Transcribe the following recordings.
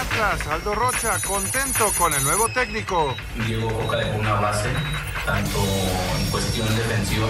Atlas, Aldo Rocha, contento con el nuevo técnico. Diego Coca dejó una base, tanto en cuestión defensiva,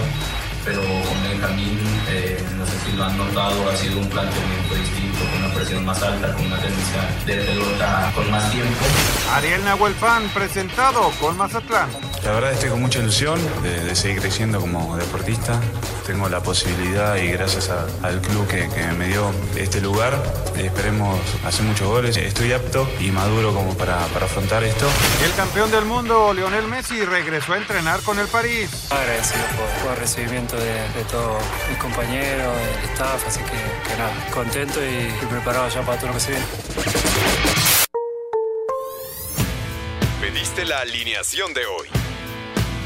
pero con Benjamín, eh, no sé si lo han notado, ha sido un planteamiento distinto, con una presión más alta, con una tendencia de pelota con más tiempo. Ariel Nahuelpan, presentado con Mazatlán. La verdad estoy con mucha ilusión de, de seguir creciendo como deportista. Tengo la posibilidad y gracias a- al club que, que me dio este lugar, eh, esperemos hacer muchos goles. Estoy apto y maduro como para, para afrontar esto. El campeón del mundo, Lionel Messi, regresó a entrenar con el París. Agradecido por, por el recibimiento de, de todos mis compañeros, del staff, así que, que nada, contento y, y preparado ya para todo lo que se viene. Pediste la alineación de hoy.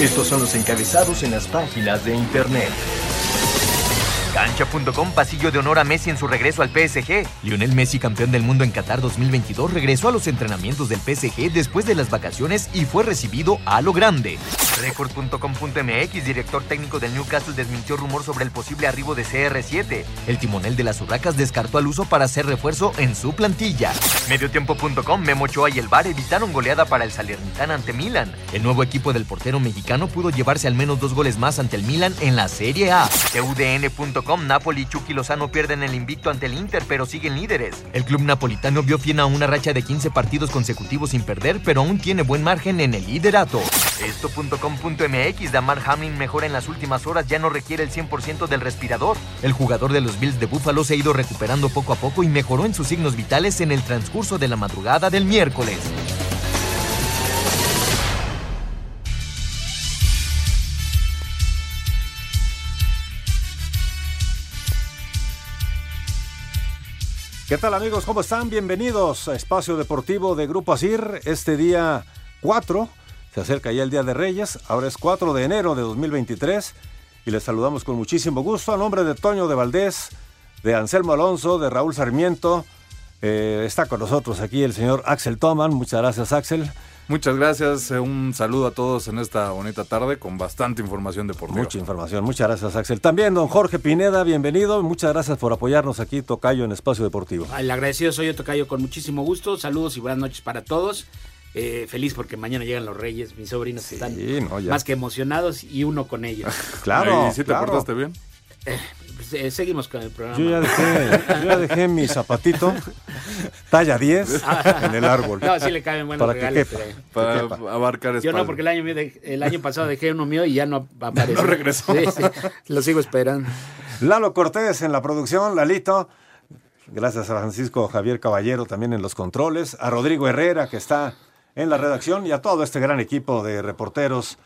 Estos son los encabezados en las páginas de internet. Cancha.com pasillo de honor a Messi en su regreso al PSG. Lionel Messi, campeón del mundo en Qatar 2022, regresó a los entrenamientos del PSG después de las vacaciones y fue recibido a lo grande. Record.com.mx, director técnico del Newcastle, desmintió rumor sobre el posible arribo de CR7. El timonel de las Urracas descartó al uso para hacer refuerzo en su plantilla. Mediotiempo.com, Memo Ochoa y el VAR evitaron goleada para el Salernitana ante Milan. El nuevo equipo del portero mexicano pudo llevarse al menos dos goles más ante el Milan en la Serie A. TUDN.com, Napoli y Chucky Lozano pierden el invicto ante el Inter, pero siguen líderes. El club napolitano vio fin a una racha de 15 partidos consecutivos sin perder, pero aún tiene buen margen en el liderato. Esto.com.mx, Damar Hamlin mejora en las últimas horas, ya no requiere el 100% del respirador. El jugador de los Bills de Buffalo se ha ido recuperando poco a poco y mejoró en sus signos vitales en el transcurso de la madrugada del miércoles. ¿Qué tal amigos? ¿Cómo están? Bienvenidos a Espacio Deportivo de Grupo Asir. Este día 4, se acerca ya el Día de Reyes, ahora es 4 de enero de 2023 y les saludamos con muchísimo gusto a nombre de Toño de Valdés, de Anselmo Alonso, de Raúl Sarmiento. Eh, está con nosotros aquí el señor Axel Toman. Muchas gracias Axel. Muchas gracias, eh, un saludo a todos en esta bonita tarde con bastante información deportiva. Mucha información, muchas gracias Axel. También don Jorge Pineda, bienvenido. Muchas gracias por apoyarnos aquí, Tocayo, en Espacio Deportivo. El agradecido soy yo, Tocayo, con muchísimo gusto. Saludos y buenas noches para todos. Eh, feliz porque mañana llegan los Reyes, mis sobrinos están no, más que emocionados y uno con ellos. Claro, ¿Y si te claro. portaste bien? Eh, pues, eh, seguimos con el programa. Yo ya dejé, yo ya dejé mi zapatito, talla 10, en el árbol. No, sí le caben buenos Para que regalos. quepa, pero- Para que quepa. abarcar Yo espalda. no, porque el año, de- el año pasado dejé uno mío y ya no apareció. No regresó. Sí, sí, lo sigo esperando. Lalo Cortés en la producción, Lalito. Gracias a Francisco Javier Caballero también en los controles, a Rodrigo Herrera que está en la redacción y a todo este gran equipo de reporteros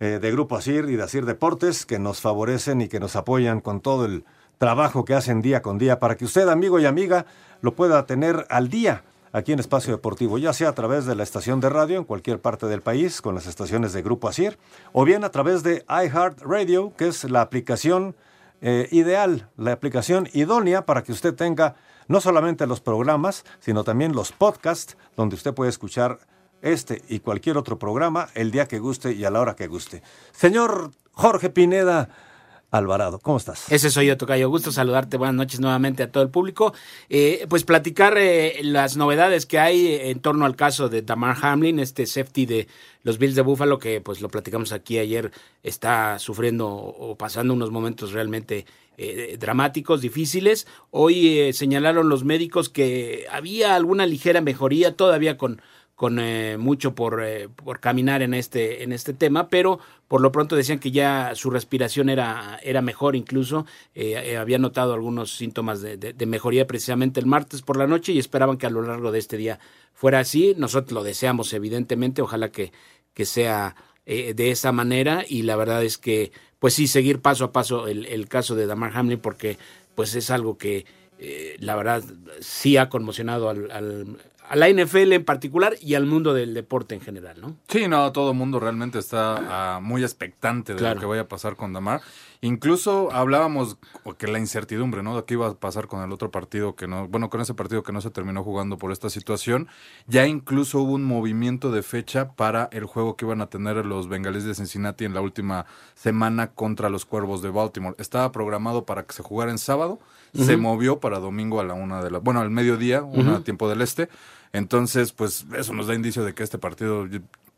eh, de Grupo Asir y de Asir Deportes que nos favorecen y que nos apoyan con todo el trabajo que hacen día con día para que usted, amigo y amiga, lo pueda tener al día aquí en Espacio Deportivo, ya sea a través de la estación de radio en cualquier parte del país con las estaciones de Grupo Asir o bien a través de iHeartRadio, que es la aplicación eh, ideal, la aplicación idónea para que usted tenga no solamente los programas, sino también los podcasts, donde usted puede escuchar este y cualquier otro programa el día que guste y a la hora que guste. Señor Jorge Pineda Alvarado, ¿cómo estás? Ese soy yo, Tocayo. Gusto saludarte. Buenas noches nuevamente a todo el público. Eh, pues platicar eh, las novedades que hay en torno al caso de Damar Hamlin, este safety de los Bills de Buffalo, que pues lo platicamos aquí ayer, está sufriendo o pasando unos momentos realmente eh, dramáticos, difíciles. Hoy señalaron los médicos que había alguna ligera mejoría todavía con con eh, mucho por, eh, por caminar en este, en este tema, pero por lo pronto decían que ya su respiración era, era mejor incluso, eh, eh, había notado algunos síntomas de, de, mejoría precisamente el martes por la noche y esperaban que a lo largo de este día fuera así. Nosotros lo deseamos evidentemente, ojalá que, que sea eh, de esa manera y la verdad es que pues sí, seguir paso a paso el, el caso de Damar Hamlin porque pues es algo que la verdad sí ha conmocionado al, a la NFL en particular y al mundo del deporte en general, ¿no? Sí, no, todo el mundo realmente está uh, muy expectante de Claro. lo que vaya a pasar con Damar. Incluso hablábamos que la incertidumbre, ¿no? De qué iba a pasar con el otro partido que no, bueno, con ese partido que no se terminó jugando por esta situación. Ya incluso hubo un movimiento de fecha para el juego que iban a tener los bengalíes de Cincinnati en la última semana contra los Cuervos de Baltimore. Estaba programado para que se jugara en sábado, se movió para domingo a la una de la, bueno, al mediodía, una Ujú. tiempo del este. Entonces, pues eso nos da indicio de que este partido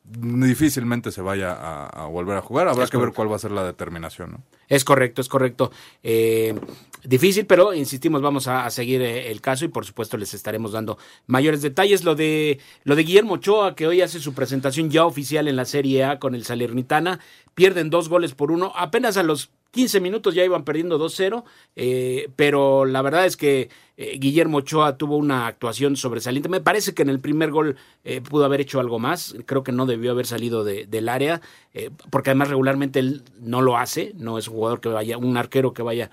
difícilmente se vaya a, a volver a jugar. Habrá Es que ver cuál va a ser la determinación, ¿no? Es correcto, es correcto. Eh, difícil, pero insistimos, vamos a, a seguir eh, el caso y por supuesto les estaremos dando mayores detalles. Lo de lo de Guillermo Ochoa, que hoy hace su presentación ya oficial en la Serie A con el Salernitana, pierden dos goles por uno, apenas a los 15 minutos ya iban perdiendo 2-0, eh, pero la verdad es que eh, Guillermo Ochoa tuvo una actuación sobresaliente. Me parece que en el primer gol eh, pudo haber hecho algo más. Creo que no debió haber salido de- del área, porque además regularmente él no lo hace. No es un jugador que vaya, un arquero que vaya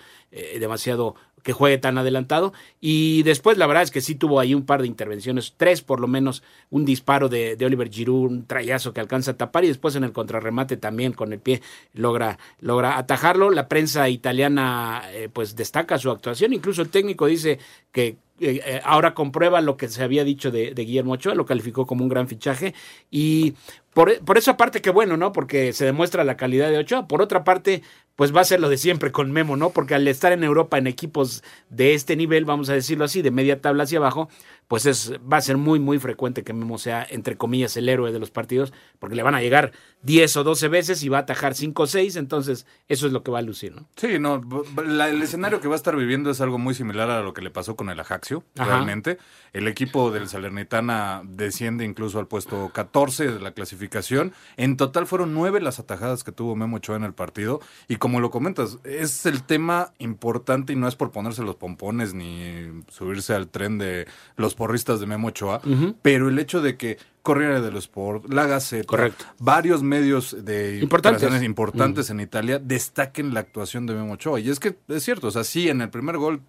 demasiado que juegue tan adelantado. Y después, la verdad es que sí tuvo ahí un par de intervenciones, tres por lo menos, un disparo de, de Oliver Giroud, un trayazo que alcanza a tapar y después en el contrarremate también con el pie logra, logra atajarlo. La prensa italiana eh, pues destaca su actuación, incluso el técnico dice que eh, eh, ahora comprueba lo que se había dicho de, Guillermo Ochoa, lo calificó como un gran fichaje y por, por esa parte que bueno, ¿no? Porque se demuestra la calidad de Ochoa. Por otra parte, pues va a ser lo de siempre con Memo, ¿no? Porque al estar en Europa en equipos de este nivel, vamos a decirlo así, de media tabla hacia abajo, pues es, va a ser muy, muy frecuente que Memo sea, entre comillas, el héroe de los partidos, porque le van a llegar 10 o 12 veces y va a atajar 5 o 6, entonces eso es lo que va a lucir, ¿no? Sí, no, la- el escenario que va a estar viviendo es algo muy similar a lo que le pasó con el Ajaxio, Ajá. realmente. El equipo del Salernitana desciende incluso al puesto 14 de la clasificación. En total fueron nueve las atajadas que tuvo Memo Ochoa en el partido. Y como lo comentas, es el tema importante y no es por ponerse los pompones ni subirse al tren de los porristas de Memo Ochoa, pero el hecho de que Corriere dello Sport, La Gaceta, Correcto. varios medios de Importantes. importantes en Italia destaquen la actuación de Memo Ochoa. Y es que es cierto, o sea, sí, en el primer gol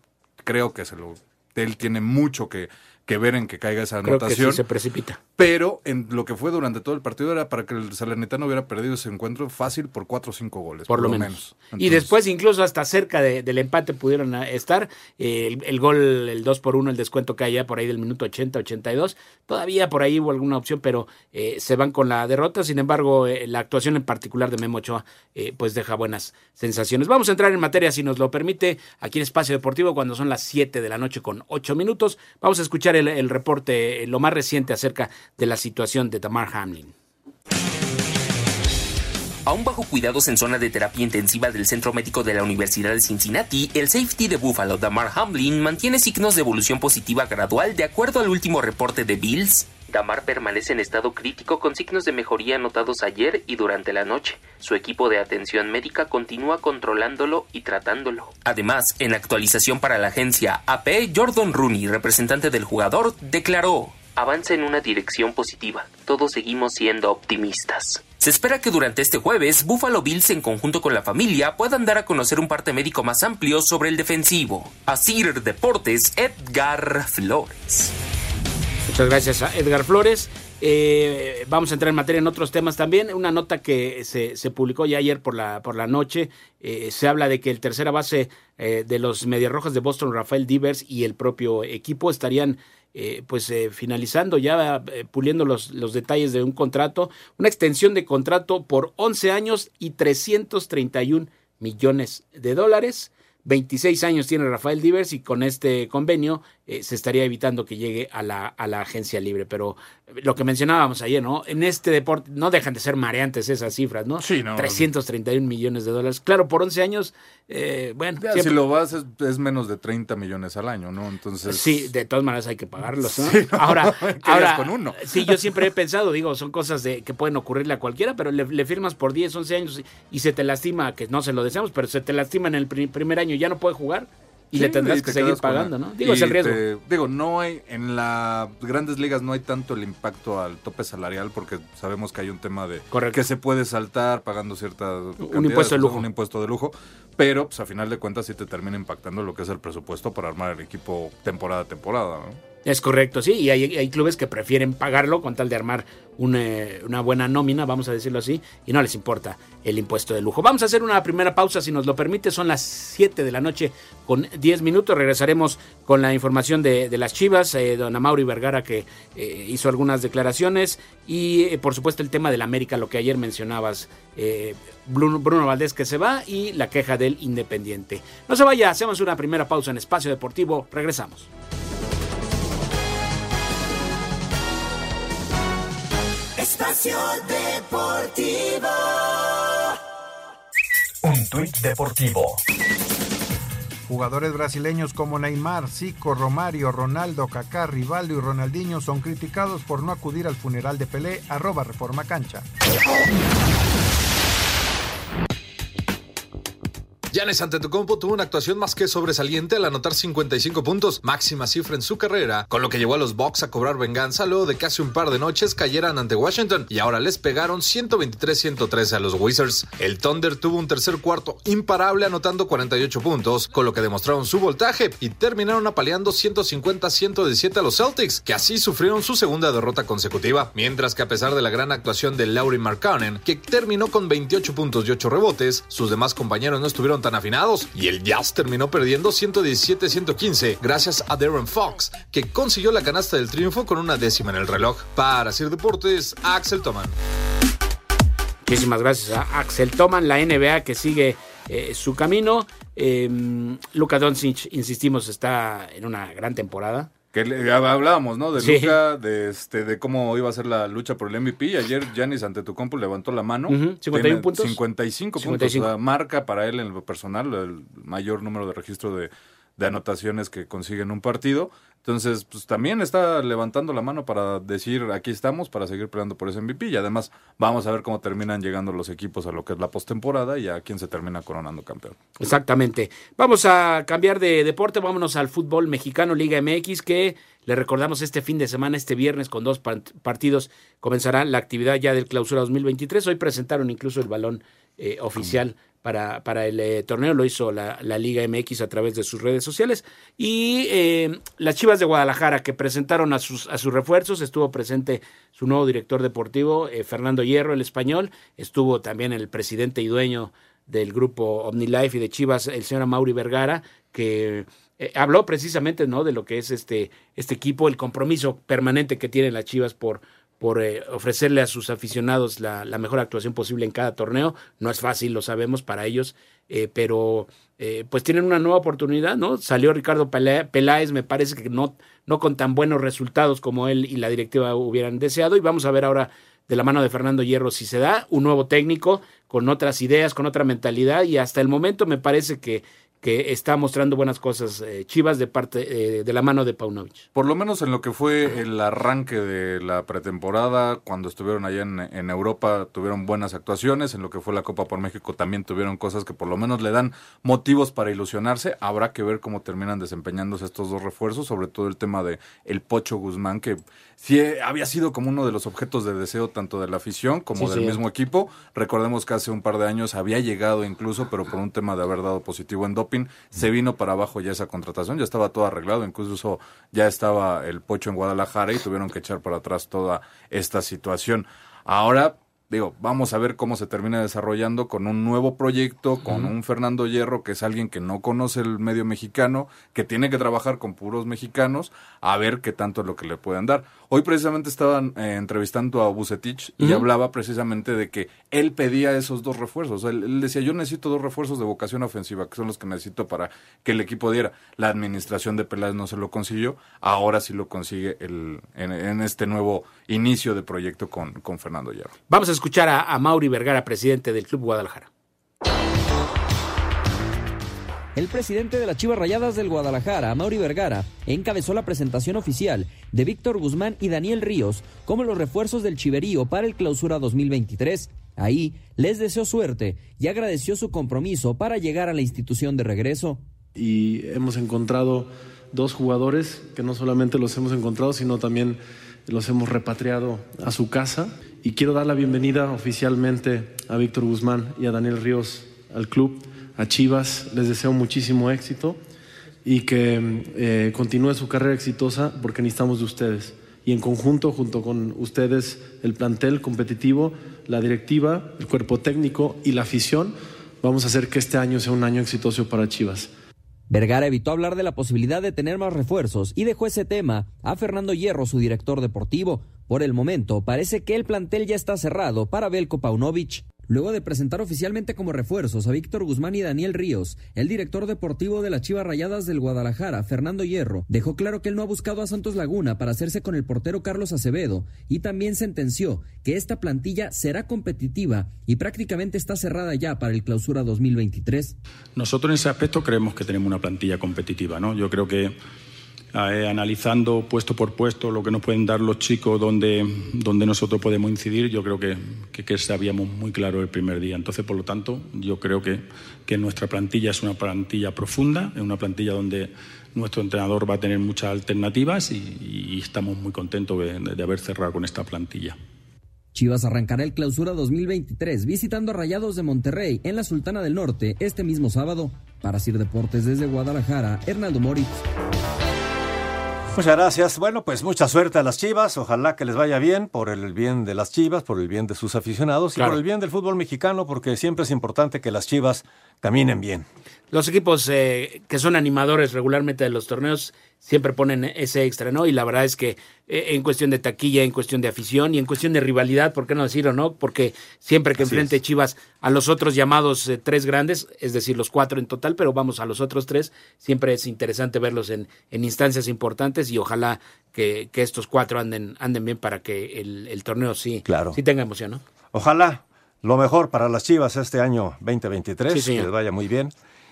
creo que se lo, él tiene mucho que, que ver en que caiga esa Creo que anotación. sí se precipita. Pero en lo que fue durante todo el partido era para que el Salernitano hubiera perdido ese encuentro fácil por 4 o 5 goles. por lo menos. y Entonces, después incluso hasta cerca de- del empate pudieron ah, estar. Eh, el, el gol, el 2 por 1, el descuento que hay ya por ahí del minuto 80, 82. Todavía por ahí hubo alguna opción, pero eh, se van con la derrota. Sin embargo, eh, la actuación en particular de Memo Ochoa eh, pues deja buenas sensaciones. Vamos a entrar en materia, si nos lo permite, aquí en Espacio Deportivo cuando son las 7 de la noche con 8 minutos. Vamos a escuchar el, reporte, eh, lo más reciente acerca de la situación de Tamar Hamlin. Aún bajo cuidados en zona de terapia intensiva del Centro Médico de la Universidad de Cincinnati, el safety de Buffalo, Damar Hamlin, mantiene signos de evolución positiva gradual de acuerdo al último reporte de Bills. Damar permanece en estado crítico con signos de mejoría notados ayer y durante la noche. Su equipo de atención médica continúa controlándolo y tratándolo. Además, en actualización para la agencia AP, Jordan Rooney, representante del jugador, declaró avanza en una dirección positiva. Todos seguimos siendo optimistas. Se espera que durante este jueves, Buffalo Bills en conjunto con la familia puedan dar a conocer un parte médico más amplio sobre el defensivo. Asir Deportes, Edgar Flores. Muchas gracias a Edgar Flores. Eh, vamos a entrar en materia en otros temas también. Una nota que se, se publicó ya ayer por la, por la noche. eh, se habla de que el tercera base eh, de los Medias Rojas de Boston, Rafael Divers, y el propio equipo estarían eh, pues eh, finalizando ya, puliendo los, los detalles de un contrato, una extensión de contrato por 11 años y 331 millones de dólares. 26 años tiene Rafael Divers y con este convenio eh, se estaría evitando que llegue a la, a la agencia libre. Pero lo que mencionábamos ayer, ¿no? En este deporte no dejan de ser mareantes esas cifras, ¿no? Sí, no. 331 millones de dólares. Claro, por 11 años, eh, bueno. ya, siempre- si lo vas, es, es menos de 30 millones al año, ¿no? Entonces. Sí, de todas maneras hay que pagarlos. ¿no? Sí, no, ahora, ¿qué ahora con uno? sí, yo siempre he pensado, digo, son cosas de, que pueden ocurrirle a cualquiera, pero le, le firmas por 10, 11 años y, y se te lastima, que no se lo deseamos, pero se te lastima en el pri- primer año, ya no puede jugar. Y le tendrás que seguir pagando, ¿no? Digo, es el riesgo. digo, no hay, en las grandes ligas no hay tanto el impacto al tope salarial porque sabemos que hay un tema de que se puede saltar pagando cierta... Un impuesto de lujo. Un impuesto de lujo, pero pues a final de cuentas sí te termina impactando lo que es el presupuesto para armar el equipo temporada a temporada, ¿no? Es correcto, sí, y hay, clubes que prefieren pagarlo con tal de armar una, buena nómina, vamos a decirlo así, y no les importa el impuesto de lujo. Vamos a hacer una primera pausa, si nos lo permite, son las 7 de la noche con 10 minutos, regresaremos con la información de, las Chivas, eh, don Amauri Vergara que eh, hizo algunas declaraciones, y eh, por supuesto el tema del América, lo que ayer mencionabas, eh, Bruno, Bruno Valdés que se va y la queja del Independiente. No se vaya, hacemos una primera pausa en Espacio Deportivo, regresamos. Espacio Deportivo. Un tuit deportivo. Jugadores brasileños como Neymar, Zico, Romario, Ronaldo, Kaká, Rivaldo y Ronaldinho son criticados por no acudir al funeral de Pelé, arroba Reforma Cancha. Giannis Antetokounmpo tuvo una actuación más que sobresaliente al anotar 55 puntos, máxima cifra en su carrera, con lo que llevó a los Bucks a cobrar venganza luego de hace un par de noches cayeran ante Washington y ahora les pegaron 123-113 a los Wizards. El Thunder tuvo un tercer cuarto imparable anotando 48 puntos, con lo que demostraron su voltaje y terminaron apaleando 150-117 a los Celtics, que así sufrieron su segunda derrota consecutiva, mientras que a pesar de la gran actuación de Laurie Markkanen, que terminó con 28 puntos y 8 rebotes, sus demás compañeros no estuvieron tan afinados y el Jazz terminó perdiendo 117-115 gracias a Darren Fox, que consiguió la canasta del triunfo con una décima en el reloj. Para Sir Deportes, Axel Toman. Muchísimas gracias a Axel Toman, la NBA que sigue eh, su camino. Eh, Luka Doncic, insistimos, está en una gran temporada. Que hablábamos, ¿no? De Luca, de, este, de cómo iba a ser la lucha por el MVP. Ayer Giannis ante tu compu levantó la mano. 51 puntos. 55, puntos. marca para él en lo personal el mayor número de registro de, de anotaciones que consigue en un partido. Entonces, pues también está levantando la mano para decir, aquí estamos, para seguir peleando por ese MVP. Y además, vamos a ver cómo terminan llegando los equipos a lo que es la postemporada y a quién se termina coronando campeón. Exactamente. Vamos a cambiar de deporte, vámonos al fútbol mexicano, Liga MX, que le recordamos este fin de semana, este viernes, con dos partidos, comenzará la actividad ya del clausura 2023. Hoy presentaron incluso el balón eh, oficial para, para el eh, torneo, lo hizo la, Liga MX a través de sus redes sociales. Y eh, las Chivas de Guadalajara que presentaron a sus, a sus refuerzos, estuvo presente su nuevo director deportivo, eh, Fernando Hierro, el español, estuvo también el presidente y dueño del grupo OmniLife y de Chivas, el señor Mauri Vergara, que habló precisamente ¿no? de lo que es este, este equipo, el compromiso permanente que tienen las Chivas por por eh, ofrecerle a sus aficionados la, mejor actuación posible en cada torneo. No es fácil, lo sabemos para ellos, eh, pero eh, pues tienen una nueva oportunidad, ¿no? Salió Ricardo Peláez, me parece que no, no con tan buenos resultados como él y la directiva hubieran deseado, y vamos a ver ahora de la mano de Fernando Hierro si se da un nuevo técnico con otras ideas, con otra mentalidad, y hasta el momento me parece que que está mostrando buenas cosas eh, Chivas de parte eh, de la mano de Paunovic. Por lo menos en lo que fue el arranque de la pretemporada, cuando estuvieron allá en, Europa, tuvieron buenas actuaciones. En lo que fue la Copa por México también tuvieron cosas que por lo menos le dan motivos para ilusionarse. Habrá que ver cómo terminan desempeñándose estos dos refuerzos, sobre todo el tema de el Pocho Guzmán, que sí había sido como uno de los objetos de deseo tanto de la afición como del mismo equipo. Recordemos que hace un par de años había llegado incluso, pero por un tema de haber dado positivo en doping, se vino para abajo ya esa contratación, ya estaba todo arreglado, incluso ya estaba el pocho en Guadalajara y tuvieron que echar para atrás toda esta situación. Ahora digo, vamos a ver cómo se termina desarrollando con un nuevo proyecto, con un Fernando Hierro, que es alguien que no conoce el medio mexicano, que tiene que trabajar con puros mexicanos, a ver qué tanto es lo que le pueden dar. Hoy precisamente estaban eh, entrevistando a Bucetich y hablaba precisamente de que él pedía esos dos refuerzos. Él, decía, yo necesito dos refuerzos de vocación ofensiva, que son los que necesito para que el equipo diera. La administración de Peláez no se lo consiguió, ahora sí lo consigue el, en, este nuevo inicio de proyecto con, con Fernando Hierro. Vamos a escuchar a, a Mauri Vergara, presidente del Club Guadalajara. El presidente de las Chivas Rayadas del Guadalajara, Mauri Vergara, encabezó la presentación oficial de Víctor Guzmán y Daniel Ríos como los refuerzos del Chiverío para el Clausura 2023. Ahí les deseó suerte y agradeció su compromiso para llegar a la institución de regreso. y hemos encontrado dos jugadores que no solamente los hemos encontrado, sino también los hemos repatriado a su casa. Y quiero dar la bienvenida oficialmente a Víctor Guzmán y a Daniel Ríos al club, a Chivas. Les deseo muchísimo éxito y que eh, continúe su carrera exitosa porque necesitamos de ustedes. Y en conjunto, junto con ustedes, el plantel competitivo, la directiva, el cuerpo técnico y la afición, vamos a hacer que este año sea un año exitoso para Chivas. Vergara evitó hablar de la posibilidad de tener más refuerzos y dejó ese tema a Fernando Hierro, su director deportivo. Por el momento, parece que el plantel ya está cerrado para Belko Paunovic. Luego de presentar oficialmente como refuerzos a Víctor Guzmán y Daniel Ríos, el director deportivo de las Chivas Rayadas del Guadalajara, Fernando Hierro, dejó claro que él no ha buscado a Santos Laguna para hacerse con el portero Carlos Acevedo y también sentenció que esta plantilla será competitiva y prácticamente está cerrada ya para el clausura 2023. Nosotros en ese aspecto creemos que tenemos una plantilla competitiva, ¿no? Yo creo que eh, analizando puesto por puesto lo que nos pueden dar los chicos, donde, donde nosotros podemos incidir, yo creo que, que, sabíamos muy claro el primer día. Entonces, por lo tanto, yo creo que, que nuestra plantilla es una plantilla profunda, es una plantilla donde nuestro entrenador va a tener muchas alternativas y, estamos muy contentos de, de haber cerrado con esta plantilla. Chivas arrancará el clausura 2023 visitando a Rayados de Monterrey en la Sultana del Norte este mismo sábado. Para Sir Deportes desde Guadalajara, Hernaldo Moritz. Muchas gracias. Bueno, pues mucha suerte a las Chivas. Ojalá que les vaya bien por el bien de las Chivas, por el bien de sus aficionados y por el bien del fútbol mexicano, porque siempre es importante que las Chivas caminen bien. Los equipos eh, que son animadores regularmente de los torneos siempre ponen ese extra, ¿no? Y la verdad es que eh, en cuestión de taquilla, en cuestión de afición y en cuestión de rivalidad, ¿por qué no decirlo, no? Porque siempre que enfrente Chivas a los otros llamados eh, tres grandes, es decir, los cuatro en total, pero vamos a los otros tres, siempre es interesante verlos en, en instancias importantes y ojalá que, que, estos cuatro anden, anden bien para que el, el torneo sí, claro. sí tenga emoción, ¿no? Ojalá. Lo mejor para las Chivas este año 2023, que les vaya muy bien.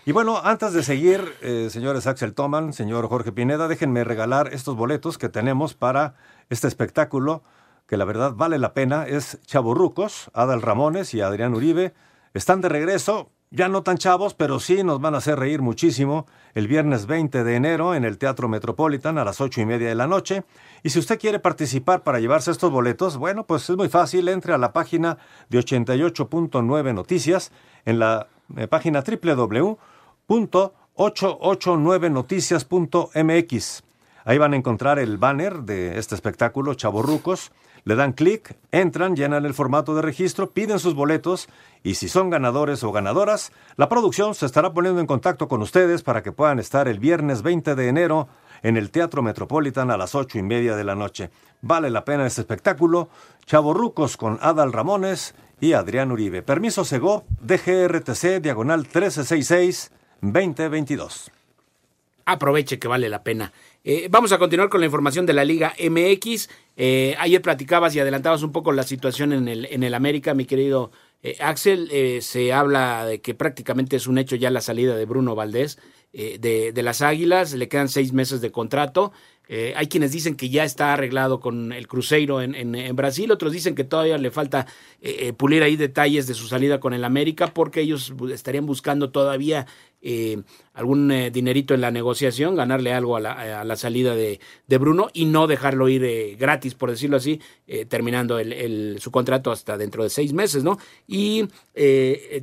Y bueno, antes de seguir, eh, señores Axel Toman, señor Jorge Pineda, déjenme regalar estos boletos que tenemos para este espectáculo, que la verdad vale la pena. Es Chavo Rucos, Adal Ramones y Adrián Uribe. Están de regreso, ya no tan chavos, pero sí nos van a hacer reír muchísimo el viernes 20 de enero en el Teatro Metropolitan a las ocho y media de la noche. Y si usted quiere participar para llevarse estos boletos, bueno, pues es muy fácil. Entre a la página de 88.9 Noticias en la eh, página www .889noticias.mx. Ahí van a encontrar el banner de este espectáculo, Chaborrucos. Le dan clic, entran, llenan el formato de registro, piden sus boletos y si son ganadores o ganadoras, la producción se estará poniendo en contacto con ustedes para que puedan estar el viernes 20 de enero en el Teatro Metropolitan a las ocho y media de la noche. Vale la pena este espectáculo. Chaborrucos con Adal Ramones y Adrián Uribe. Permiso Sego, DGRTC, diagonal 1366. 2022. Aproveche que vale la pena. Eh, vamos a continuar con la información de la Liga MX. Eh, ayer platicabas y adelantabas un poco la situación en el, en el América, mi querido eh, Axel. se habla de que prácticamente es un hecho ya la salida de Bruno Valdés de, de, las Águilas. Le quedan seis meses de contrato. Hay quienes dicen que ya está arreglado con el Cruzeiro en, Brasil, otros dicen que todavía le falta pulir ahí detalles de su salida con el América porque ellos estarían buscando todavía eh, algún eh, dinerito en la negociación, ganarle algo a la, a la salida de, Bruno y no dejarlo ir eh, gratis, por decirlo así, eh, terminando el, su contrato hasta dentro de seis meses, ¿no? Y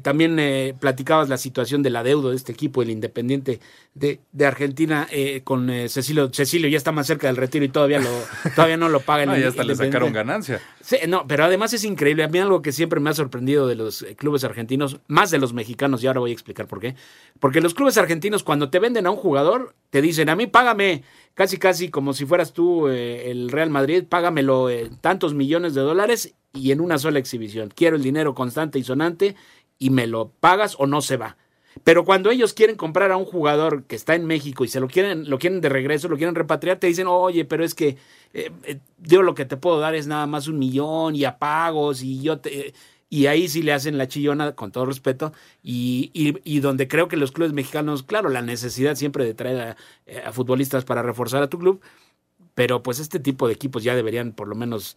también platicabas la situación del adeudo de este equipo, el Independiente de, de Argentina, con Cecilio. Cecilio ya está más cerca del retiro y todavía, lo, todavía no lo paga. no, ya hasta le sacaron ganancia. Sí, no, pero además es increíble. A mí algo que siempre me ha sorprendido de los clubes argentinos, más de los mexicanos, y ahora voy a explicar por qué. Porque los clubes argentinos, cuando te venden a un jugador, te dicen, a mí págame, casi casi como si fueras tú eh, el Real Madrid, págamelo eh, tantos millones de dólares y en una sola exhibición. Quiero el dinero constante y sonante y me lo pagas o no se va. Pero cuando ellos quieren comprar a un jugador que está en México y se lo quieren, lo quieren de regreso, lo quieren repatriar, te dicen, oye, pero es que eh, yo lo que te puedo dar es nada más un millón y a pagos y yo te y ahí sí le hacen la chillona, con todo respeto, y, y, donde creo que los clubes mexicanos, claro, la necesidad siempre de traer a, futbolistas para reforzar a tu club, pero pues este tipo de equipos ya deberían por lo menos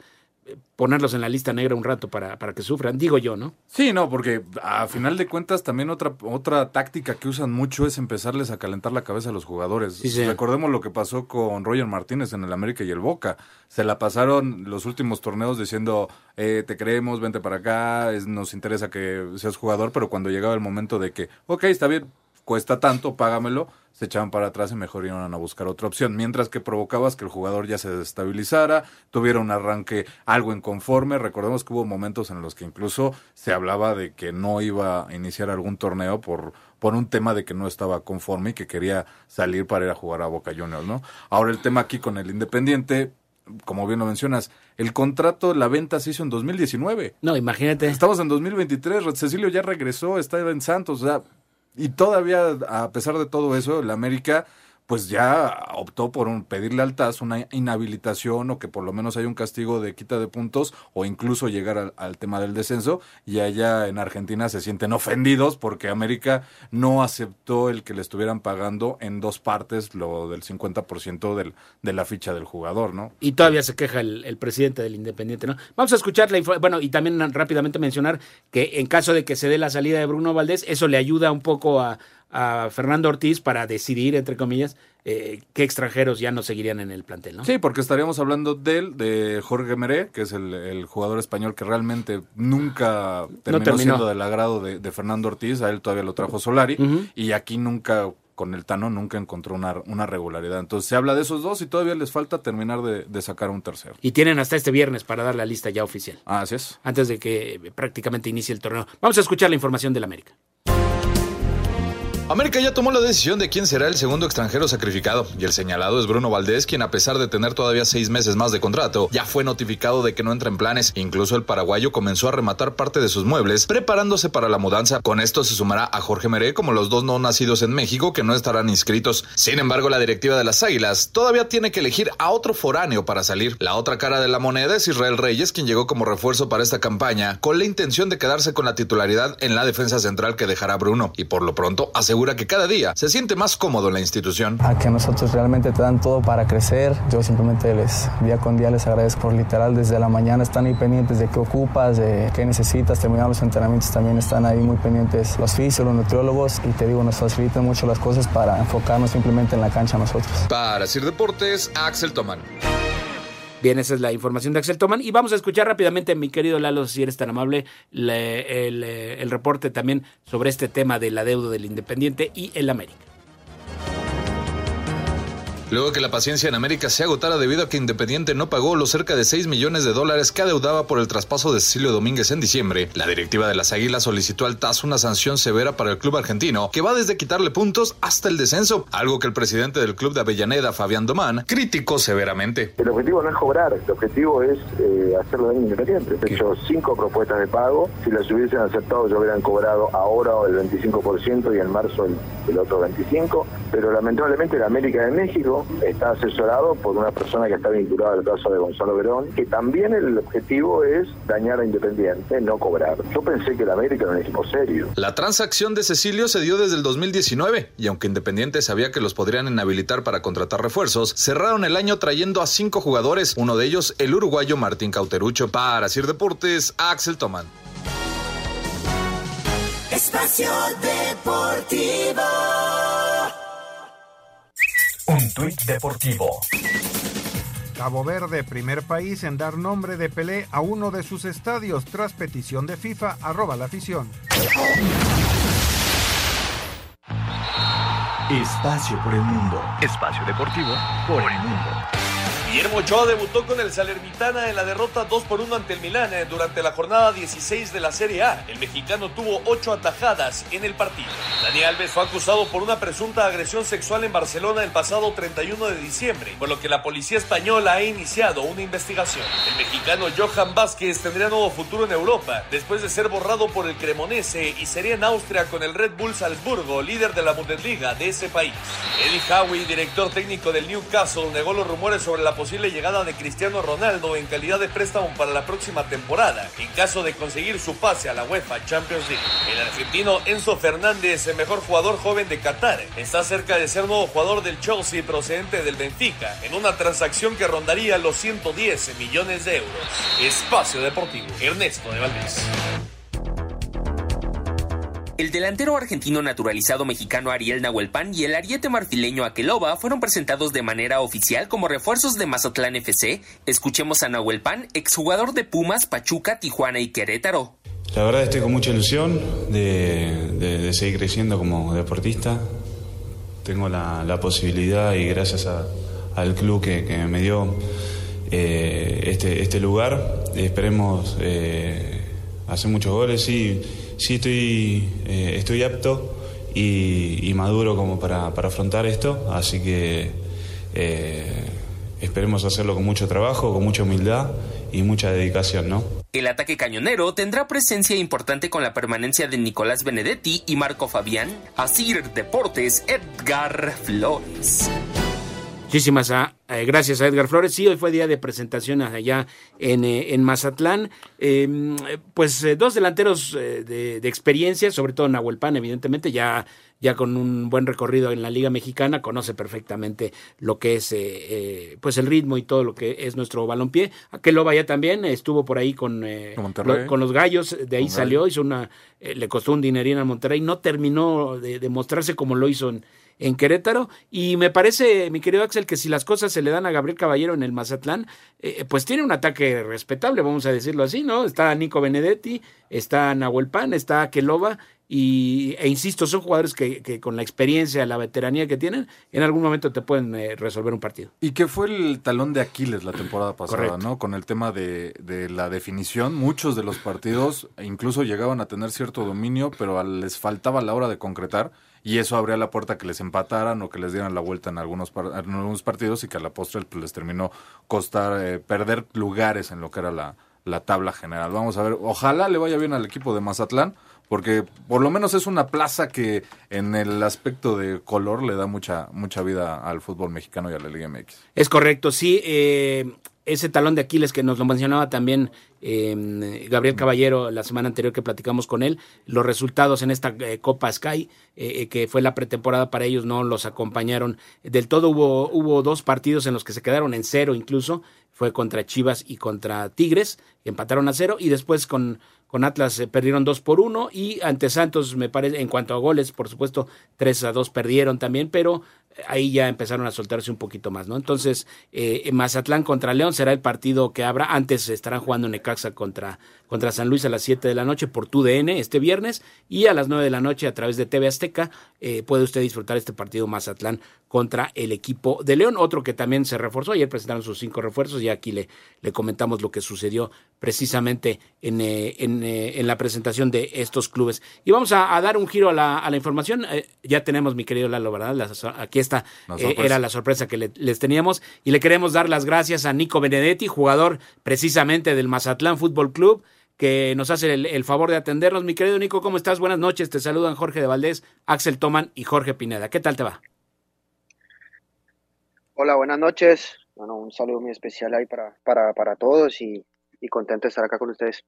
ponerlos en la lista negra un rato para, para que sufran, digo yo, ¿no? Sí, no, porque a final de cuentas también otra, otra táctica que usan mucho es empezarles a calentar la cabeza a los jugadores. Recordemos lo que pasó con Roger Martínez en el América y el Boca. Se la pasaron los últimos torneos diciendo, eh, te creemos, vente para acá, nos interesa que seas jugador, pero cuando llegaba el momento de que, ok, está bien, cuesta tanto, págamelo, se echaban para atrás y mejor iban a buscar otra opción. Mientras que provocabas que el jugador ya se desestabilizara, tuviera un arranque algo inconforme. Recordemos que hubo momentos en los que incluso se hablaba de que no iba a iniciar algún torneo por, por un tema de que no estaba conforme y que quería salir para ir a jugar a Boca Juniors, ¿no? Ahora el tema aquí con el Independiente, como bien lo mencionas, el contrato, la venta se hizo en 2019. No, imagínate. Estamos en 2023, Cecilio ya regresó, está en Santos, o sea, y todavía, a pesar de todo eso, el América pues ya optó por un, pedirle al TAS una inhabilitación o que por lo menos haya un castigo de quita de puntos o incluso llegar al, tema del descenso y allá en Argentina se sienten ofendidos porque América no aceptó el que le estuvieran pagando en dos partes lo del 50% del, de la ficha del jugador, ¿no? Y todavía se queja el, presidente del Independiente, ¿no? Vamos a escuchar la bueno, y también rápidamente mencionar que en caso de que se dé la salida de Bruno Valdés, eso le ayuda un poco a, a Fernando Ortiz para decidir, entre comillas, eh, qué extranjeros ya no seguirían en el plantel, ¿no? Sí, porque estaríamos hablando de él, de Jorge Meré, que es el, jugador español que realmente nunca terminó, siendo del agrado de, Fernando Ortiz, a él todavía lo trajo Solari, y aquí nunca con el Tano nunca encontró una, una, regularidad. Entonces se habla de esos dos y todavía les falta terminar de, de, sacar un tercero. Y tienen hasta este viernes para dar la lista ya oficial. Ah, así es. Antes de que prácticamente inicie el torneo. Vamos a escuchar la información del América. América ya tomó la decisión de quién será el segundo extranjero sacrificado, y el señalado es Bruno Valdés, quien a pesar de tener todavía seis meses más de contrato, ya fue notificado de que no entra en planes. Incluso el paraguayo comenzó a rematar parte de sus muebles, preparándose para la mudanza. Con esto se sumará a Jorge Meré como los dos no nacidos en México que no estarán inscritos. Sin embargo, la directiva de las Águilas todavía tiene que elegir a otro foráneo para salir. La otra cara de la moneda es Israel Reyes, quien llegó como refuerzo para esta campaña, con la intención de quedarse con la titularidad en la defensa central que dejará Bruno, y por lo pronto hace asegura que cada día se siente más cómodo en la institución. A que nosotros realmente te dan todo para crecer. Yo simplemente les, día con día les agradezco por literal desde la mañana están ahí pendientes de qué ocupas, de qué necesitas. Terminar los entrenamientos también están ahí muy pendientes los fisios, los nutriólogos y te digo, nos facilitan mucho las cosas para enfocarnos simplemente en la cancha nosotros. Para Sir Deportes, Axel Toman. Bien, esa es la información de Axel Toman. Y vamos a escuchar rápidamente, mi querido Lalo, si eres tan amable, el, el reporte también sobre este tema de la deuda del Independiente y el América. Luego que la paciencia en América se agotara debido a que Independiente no pagó los cerca de 6 millones de dólares que adeudaba por el traspaso de Cecilio Domínguez en diciembre, la directiva de las Águilas solicitó al TAS una sanción severa para el club argentino, que va desde quitarle puntos hasta el descenso, algo que el presidente del club de Avellaneda, Fabián Domán, criticó severamente. El objetivo no es cobrar, el objetivo es eh, hacerlo de Independiente. He hecho cinco propuestas de pago, si las hubiesen aceptado yo hubieran cobrado ahora el 25% y en marzo el, el otro 25%, pero lamentablemente la América de México está asesorado por una persona que está vinculada al caso de Gonzalo Verón, que también el objetivo es dañar a Independiente, no cobrar. Yo pensé que la América era un equipo serio. La transacción de Cecilio se dio desde el 2019 y aunque Independiente sabía que los podrían inhabilitar para contratar refuerzos, cerraron el año trayendo a cinco jugadores, uno de ellos el uruguayo Martín Cauterucho. Para Sir Deportes, Axel Tomán. Espacio Deportivo. Un tuit deportivo. Cabo Verde, primer país en dar nombre de Pelé a uno de sus estadios tras petición de FIFA, arroba la afición. Espacio por el mundo. Espacio deportivo por el mundo. Guillermo Ochoa debutó con el Salernitana en la derrota 2 por 1 ante el Milán eh, durante la jornada 16 de la Serie A. El mexicano tuvo 8 atajadas en el partido. Dani Alves fue acusado por una presunta agresión sexual en Barcelona el pasado 31 de diciembre, por lo que la policía española ha iniciado una investigación. El mexicano Johan Vázquez tendría nuevo futuro en Europa después de ser borrado por el Cremonese y sería en Austria con el Red Bull Salzburgo, líder de la Bundesliga de ese país. Eddie Howe, director técnico del Newcastle, negó los rumores sobre la posibilidad posible llegada de Cristiano Ronaldo en calidad de préstamo para la próxima temporada, en caso de conseguir su pase a la UEFA Champions League. El argentino Enzo Fernández, el mejor jugador joven de Qatar, está cerca de ser nuevo jugador del Chelsea procedente del Benfica, en una transacción que rondaría los 110 millones de euros. Espacio Deportivo, Ernesto de Valdés. El delantero argentino naturalizado mexicano Ariel Nahuelpan y el ariete marfileño Aqueloba fueron presentados de manera oficial como refuerzos de Mazatlán FC. Escuchemos a Nahuelpan, exjugador de Pumas, Pachuca, Tijuana y Querétaro. La verdad estoy con mucha ilusión de, seguir creciendo como deportista. Tengo la, posibilidad y gracias al club que, me dio eh, este, este lugar, esperemos eh, hacer muchos goles y sí estoy, eh, estoy apto y, maduro como para, afrontar esto, así que eh, esperemos hacerlo con mucho trabajo, con mucha humildad y mucha dedicación, ¿no? El ataque cañonero tendrá presencia importante con la permanencia de Nicolás Benedetti y Marco Fabián. Asir Deportes, Edgar Flores. Muchísimas ah, eh, gracias a Edgar Flores. Sí, hoy fue día de presentación allá en, eh, en Mazatlán. Em, pues eh, dos delanteros de, experiencia, sobre todo Nahuel evidentemente, ya, ya con un buen recorrido en la Liga Mexicana, conoce perfectamente lo que es pues el ritmo y todo lo que es nuestro balompié. Aquel ya también estuvo por ahí con, con los gallos, de ahí salió, hizo una, le costó un dinerín a Monterrey, no terminó de, de mostrarse como lo hizo en en Querétaro. Y me parece, mi querido Axel, que si las cosas se le dan a Gabriel Caballero en el Mazatlán, eh, pues tiene un ataque respetable, vamos a decirlo así, ¿no? Está Nico Benedetti, está Nahuel Pan, está Kelova. Y, e insisto, son jugadores que, que, con la experiencia, la veteranía que tienen, en algún momento te pueden eh, resolver un partido. Y que fue el talón de Aquiles la temporada pasada, ¿no? Con el tema de, de, la definición, muchos de los partidos incluso llegaban a tener cierto dominio, pero les faltaba la hora de concretar y eso abría la puerta a que les empataran o que les dieran la vuelta en algunos, algunos partidos y que a la postre pues, les terminó costar eh, perder lugares en lo que era la, la tabla general. Vamos a ver, ojalá le vaya bien al equipo de Mazatlán, porque por lo menos es una plaza que en el aspecto de color le da mucha mucha vida al fútbol mexicano y a la Liga MX. Es correcto, sí. Eh, ese talón de Aquiles que nos lo mencionaba también eh, Gabriel Caballero la semana anterior que platicamos con él, los resultados en esta eh, Copa Sky, eh, eh, que fue la pretemporada para ellos, no los acompañaron del todo. Hubo, hubo dos partidos en los que se quedaron en cero incluso, fue contra Chivas y contra Tigres, empataron a cero y después con, con Atlas perdieron dos por uno y ante Santos me parece, en cuanto a goles, por supuesto, tres a dos perdieron también, pero ahí ya empezaron a soltarse un poquito más, ¿no? Entonces, eh, Mazatlán contra León será el partido que habrá. Antes estarán jugando Necaxa contra, contra San Luis a las 7 de la noche por TUDN este viernes y a las 9 de la noche a través de TV Azteca eh, puede usted disfrutar este partido Mazatlán contra el equipo de León. Otro que también se reforzó, ayer presentaron sus cinco refuerzos y aquí le, le comentamos lo que sucedió precisamente en, eh, en, la presentación de estos clubes. Y vamos a, dar un giro a la, a la información. ya tenemos, mi querido Lalo, ¿verdad? aquí esta eh, era la sorpresa que les teníamos. Y le queremos dar las gracias a Nico Benedetti, jugador precisamente del Mazatlán Fútbol Club, que nos hace el, favor de atendernos. Mi querido Nico, ¿cómo estás? Buenas noches. Te saludan Jorge de Valdés, Axel Toman y Jorge Pineda. ¿Qué tal te va? Hola, buenas noches. Bueno, un saludo muy especial ahí para, para, para todos y, y contento de estar acá con ustedes.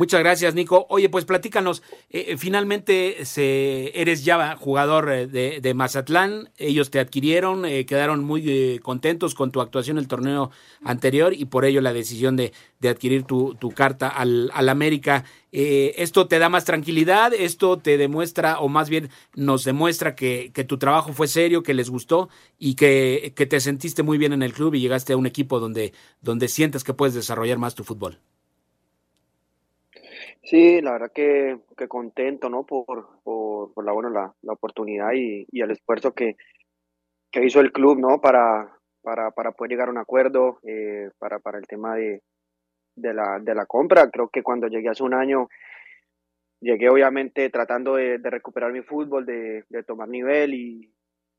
Muchas gracias, Nico. Oye, pues platícanos, eh, eh, finalmente se, eres ya jugador eh, de, Mazatlán, ellos te adquirieron, quedaron muy contentos con tu actuación en el torneo anterior y por ello la decisión de, adquirir tu, carta al, América. ¿Esto te da más tranquilidad? ¿Esto te demuestra, o más bien nos demuestra que, que tu trabajo fue serio, que les gustó y que, que, te sentiste muy bien en el club y llegaste a un equipo donde, donde sientes que puedes desarrollar más tu fútbol? Sí, la verdad que, que contento, ¿no? Por, por, la, bueno, la, la oportunidad y, y, el esfuerzo que, que hizo el club, ¿no? Para, para, para poder llegar a un acuerdo, eh, para, para el tema de, de, la, de la compra. Creo que cuando llegué hace un año, llegué obviamente tratando de, de recuperar mi fútbol, de, de tomar nivel y,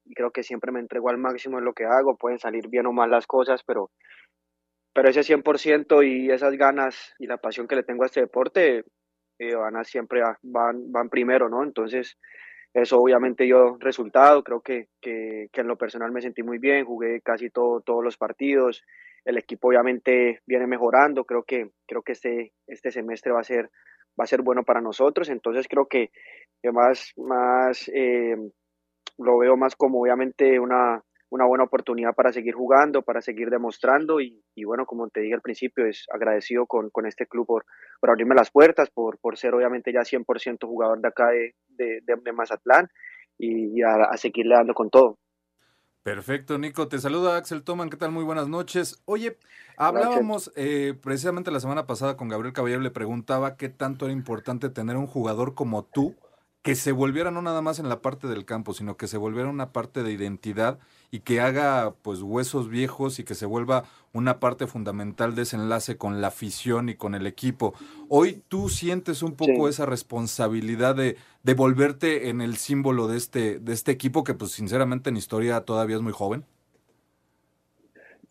y, creo que siempre me entrego al máximo en lo que hago. Pueden salir bien o mal las cosas, pero pero ese 100% y esas ganas y la pasión que le tengo a este deporte eh, van a siempre van, van primero, ¿no? Entonces, eso obviamente dio resultado, creo que, que, en lo personal me sentí muy bien, jugué casi todo, todos los partidos, el equipo obviamente viene mejorando, creo que, creo que este, este semestre va a ser, va a ser bueno para nosotros, entonces creo que, más, más eh, lo veo más como obviamente una, una buena oportunidad para seguir jugando, para seguir demostrando y, bueno, como te dije al principio, es agradecido con, con este club por, por, abrirme las puertas, por, por ser obviamente ya 100% jugador de acá de, de, Mazatlán y, a, seguirle dando con todo. Perfecto, Nico. Te saluda Axel Toman. ¿Qué tal? Muy buenas noches. Oye, hablábamos eh, precisamente la semana pasada con Gabriel Caballero, le preguntaba qué tanto era importante tener un jugador como tú que se volviera no nada más en la parte del campo, sino que se volviera una parte de identidad y que haga pues huesos viejos y que se vuelva una parte fundamental de ese enlace con la afición y con el equipo. Hoy tú sientes un poco esa responsabilidad de, de, volverte en el símbolo de este, de este equipo que pues sinceramente en historia todavía es muy joven.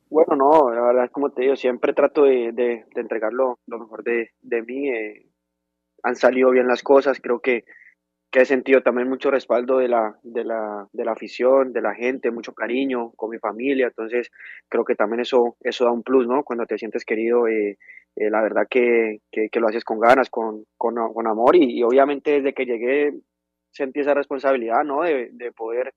Bueno, no, la verdad, como te digo, siempre trato de, de, entregar lo, mejor de, de mí. Eh, han salido bien las cosas, creo que que he sentido también mucho respaldo de la, de la, de la afición, de la gente, mucho cariño con mi familia, entonces creo que también eso, eso da un plus, ¿no? Cuando te sientes querido, eh, eh, la verdad que, que, lo haces con ganas, con, con, amor y, obviamente desde que llegué sentí esa responsabilidad, ¿no? De, de poder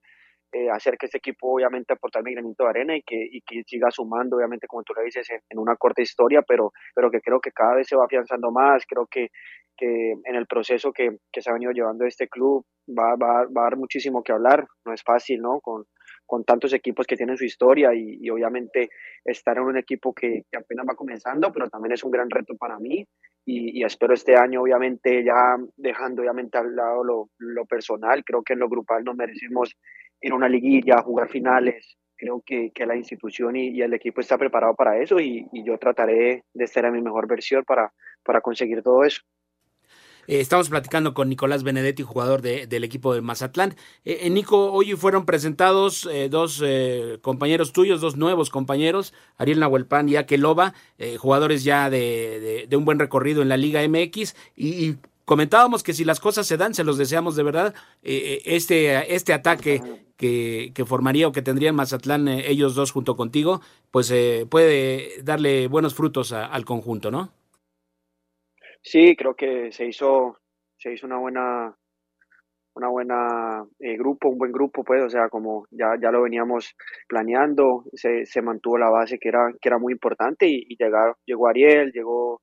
eh, hacer que este equipo obviamente aportar mi granito de arena y que, y que siga sumando, obviamente, como tú le dices, en, una corta historia, pero, pero que creo que cada vez se va afianzando más, creo que que en el proceso que, que, se ha venido llevando este club va, va, va, a dar muchísimo que hablar, no es fácil, ¿no? Con, con tantos equipos que tienen su historia y, y obviamente estar en un equipo que, que, apenas va comenzando, pero también es un gran reto para mí y, espero este año obviamente ya dejando obviamente al lado lo, lo personal, creo que en lo grupal nos merecemos ir a una liguilla, jugar finales, creo que, que la institución y, el equipo está preparado para eso y, y yo trataré de estar en mi mejor versión para, para conseguir todo eso. Eh, estamos platicando con Nicolás Benedetti, jugador del equipo de Mazatlán. Eh, eh, Nico, hoy fueron presentados dos compañeros tuyos, dos nuevos compañeros, Ariel Nahuelpan y Akeloba, jugadores ya de, un buen recorrido en la Liga MX y, comentábamos que si las cosas se dan, se los deseamos de verdad, este, este ataque que, que, formaría o que tendrían Mazatlán ellos dos junto contigo, pues puede darle buenos frutos al conjunto, ¿no? Sí, creo que se hizo, se hizo una buena, una buena eh, grupo, un buen grupo, pues, o sea, como ya, ya lo veníamos planeando, se, se mantuvo la base que era, que era muy importante y, y llegó Ariel, llegó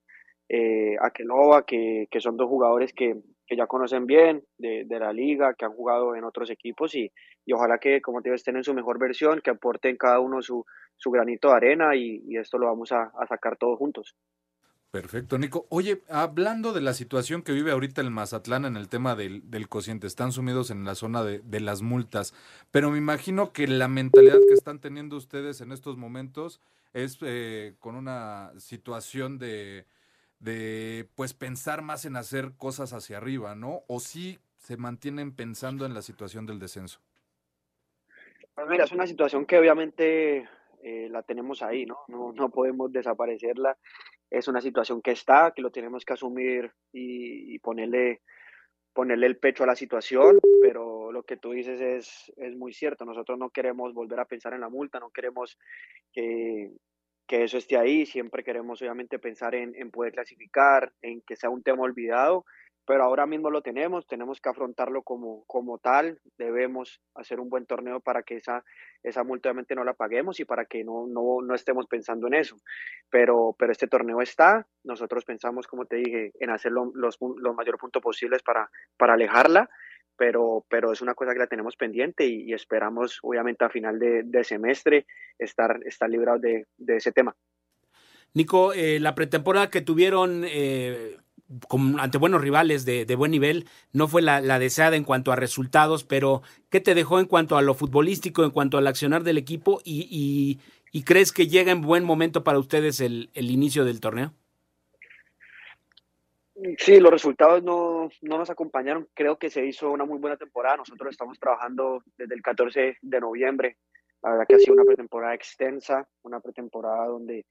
eh, Akelova, que, que son dos jugadores que, que ya conocen bien de, de, la liga, que han jugado en otros equipos y, y ojalá que, como te digo, estén en su mejor versión, que aporten cada uno su, su granito de arena y, y esto lo vamos a, a sacar todos juntos. Perfecto, Nico. Oye, hablando de la situación que vive ahorita el Mazatlán en el tema del, del cociente, están sumidos en la zona de, de, las multas, pero me imagino que la mentalidad que están teniendo ustedes en estos momentos es eh, con una situación de, de, pues, pensar más en hacer cosas hacia arriba, ¿no? ¿O sí se mantienen pensando en la situación del descenso? Pues mira, es una situación que obviamente eh, la tenemos ahí, ¿no? ¿no? No podemos desaparecerla es una situación que está, que lo tenemos que asumir y, ponerle, ponerle el pecho a la situación, pero lo que tú dices es, es muy cierto. Nosotros no queremos volver a pensar en la multa, no queremos que, que eso esté ahí, siempre queremos obviamente pensar en, en poder clasificar, en que sea un tema olvidado pero ahora mismo lo tenemos, tenemos que afrontarlo como, como tal, debemos hacer un buen torneo para que esa, esa multa obviamente no la paguemos y para que no, no, no estemos pensando en eso. Pero, pero este torneo está, nosotros pensamos, como te dije, en hacer los, los mayores puntos posibles para, para alejarla, pero, pero es una cosa que la tenemos pendiente y, esperamos obviamente a final de, de, semestre estar, estar librados de, de ese tema. Nico, eh, la pretemporada que tuvieron... Eh ante buenos rivales de, buen nivel, no fue la, deseada en cuanto a resultados, pero ¿qué te dejó en cuanto a lo futbolístico, en cuanto al accionar del equipo y, crees que llega en buen momento para ustedes el, inicio del torneo? Sí, los resultados no, no, nos acompañaron. Creo que se hizo una muy buena temporada. Nosotros estamos trabajando desde el 14 de noviembre. La verdad que ha sido una pretemporada extensa, una pretemporada donde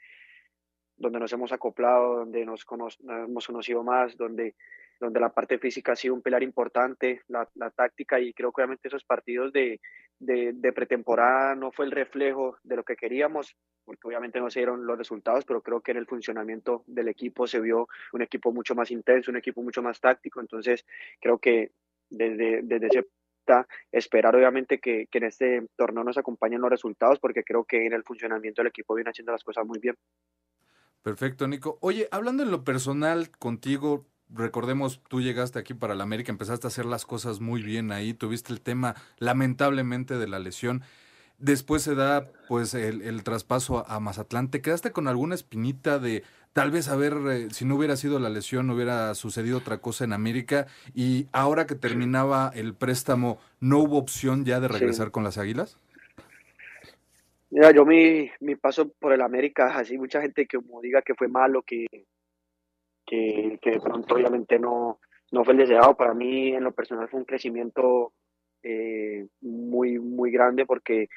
donde nos hemos acoplado, donde nos hemos conocido más, donde donde la parte física ha sido un pilar importante, la, la táctica y creo que obviamente esos partidos de, de, de, pretemporada no fue el reflejo de lo que queríamos, porque obviamente no se dieron los resultados, pero creo que en el funcionamiento del equipo se vio un equipo mucho más intenso, un equipo mucho más táctico, entonces creo que desde, desde ese esperar obviamente que, que, en este torneo nos acompañen los resultados porque creo que en el funcionamiento del equipo viene haciendo las cosas muy bien. Perfecto, Nico. Oye, hablando en lo personal contigo, recordemos, tú llegaste aquí para la América, empezaste a hacer las cosas muy bien ahí, tuviste el tema lamentablemente de la lesión. Después se da pues el, el traspaso a, a Mazatlán. ¿Te quedaste con alguna espinita de tal vez a ver eh, si no hubiera sido la lesión, no hubiera sucedido otra cosa en América? Y ahora que terminaba el préstamo, ¿no hubo opción ya de regresar Sí. con las Águilas? Mira, yo mi, mi paso por el América, así mucha gente que como diga que fue malo, que, que, de pronto obviamente no, no fue el deseado, para mí en lo personal fue un crecimiento eh, muy, muy grande porque,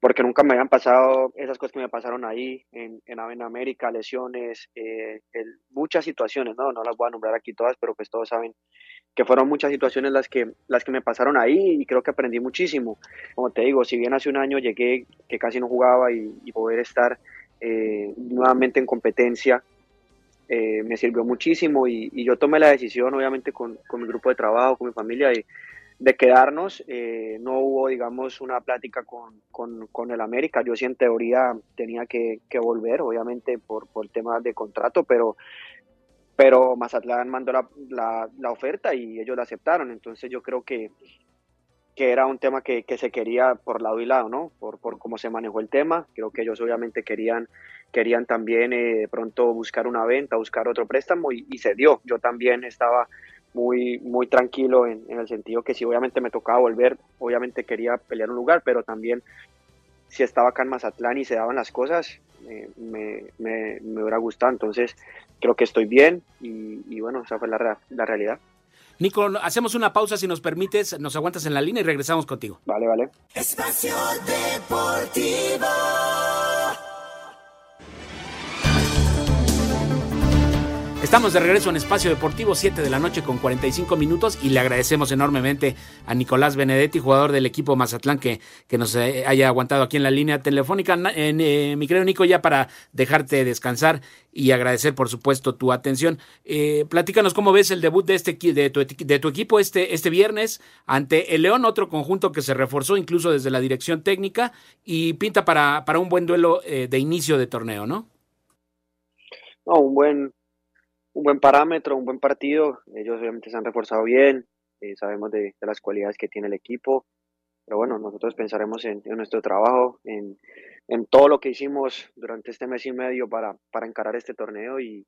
porque nunca me habían pasado esas cosas que me pasaron ahí en, en, en América, lesiones, eh, el- muchas situaciones, ¿no? No las voy a nombrar aquí todas, pero pues todos saben que fueron muchas situaciones las que, las que me pasaron ahí y creo que aprendí muchísimo. Como te digo, si bien hace un año llegué que casi no jugaba y, poder estar eh, nuevamente en competencia, eh, me sirvió muchísimo y, yo tomé la decisión, obviamente, con, con mi grupo de trabajo, con mi familia, de, de quedarnos. Eh, no hubo, digamos, una plática con, con, el América. Yo sí, en teoría, tenía que, que volver, obviamente, por, por temas de contrato, pero pero Mazatlán mandó la, la, oferta y ellos la aceptaron. Entonces yo creo que, que era un tema que, que se quería por lado y lado, ¿no? Por, por cómo se manejó el tema. Creo que ellos obviamente querían, querían también eh, de pronto buscar una venta, buscar otro préstamo y, y se dio. Yo también estaba muy, muy tranquilo en, en el sentido que si obviamente me tocaba volver, obviamente quería pelear un lugar, pero también si estaba acá en Mazatlán y se daban las cosas, eh, me, me, me hubiera gustado. Entonces, creo que estoy bien y, y bueno, esa fue la, la realidad. Nico, hacemos una pausa si nos permites, nos aguantas en la línea y regresamos contigo. Vale, vale. Espacio Deportivo. Estamos de regreso en Espacio Deportivo, 7 de la noche con 45 minutos y le agradecemos enormemente a Nicolás Benedetti, jugador del equipo Mazatlán, que, que nos eh, haya aguantado aquí en la línea telefónica. Eh, mi querido Nico, ya para dejarte descansar y agradecer, por supuesto, tu atención. Eh, platícanos cómo ves el debut de, este, de, tu, de tu equipo este, este viernes ante el León, otro conjunto que se reforzó incluso desde la dirección técnica y pinta para, para un buen duelo eh, de inicio de torneo, ¿no? No, un buen, un buen parámetro, un buen partido. Ellos obviamente se han reforzado bien, eh, sabemos de, las cualidades que tiene el equipo, pero bueno, nosotros pensaremos en, nuestro trabajo, en, en todo lo que hicimos durante este mes y medio para, para encarar este torneo y,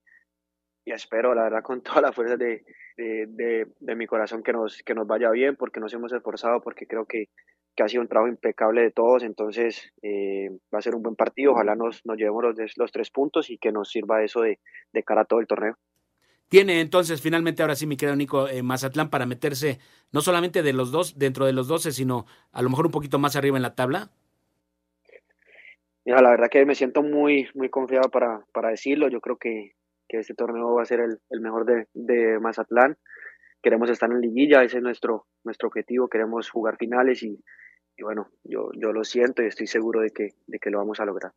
espero, la verdad, con toda la fuerza de, de, de- mi corazón que nos, que nos vaya bien, porque nos hemos esforzado, porque creo que, que ha sido un trabajo impecable de todos, entonces eh, va a ser un buen partido, ojalá nos, nos llevemos los, los tres puntos y que nos sirva eso de cara a todo el torneo. Tiene entonces finalmente ahora sí, mi querido Nico, eh, Mazatlán para meterse no solamente de los dos, dentro de los 12, sino a lo mejor un poquito más arriba en la tabla. Mira, la verdad que me siento muy, muy confiado para, para decirlo. Yo creo que, que este torneo va a ser el, el mejor de, de Mazatlán. Queremos estar en liguilla, ese es nuestro, nuestro objetivo. Queremos jugar finales y, y bueno, yo, yo lo siento y estoy seguro de que, de que lo vamos a lograr.